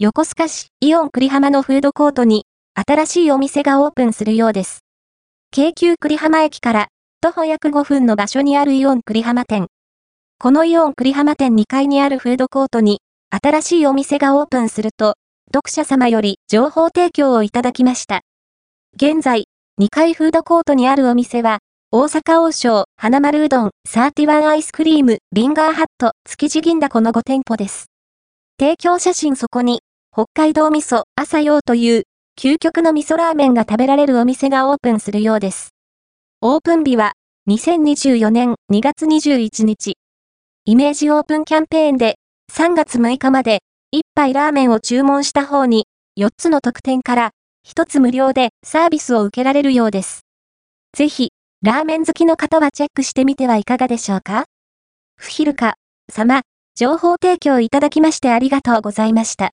横須賀市イオン栗浜のフードコートに新しいお店がオープンするようです。京急栗浜駅から徒歩約5分の場所にあるイオン栗浜店。このイオン栗浜店2階にあるフードコートに新しいお店がオープンすると、読者様より情報提供をいただきました。現在、2階フードコートにあるお店は、大阪王将、花丸うどん、31アイスクリーム、リンガーハット、築地銀だこの5店舗です。提供写真そこに、北海道味噌、朝陽という、究極の味噌ラーメンが食べられるお店がオープンするようです。オープン日は、2024年2月21日。イメージオープンキャンペーンで、3月6日まで、1杯ラーメンを注文した方に、4つの特典から、1つ無料でサービスを受けられるようです。ぜひ、ラーメン好きの方はチェックしてみてはいかがでしょうか？ふひるか、様、情報提供いただきましてありがとうございました。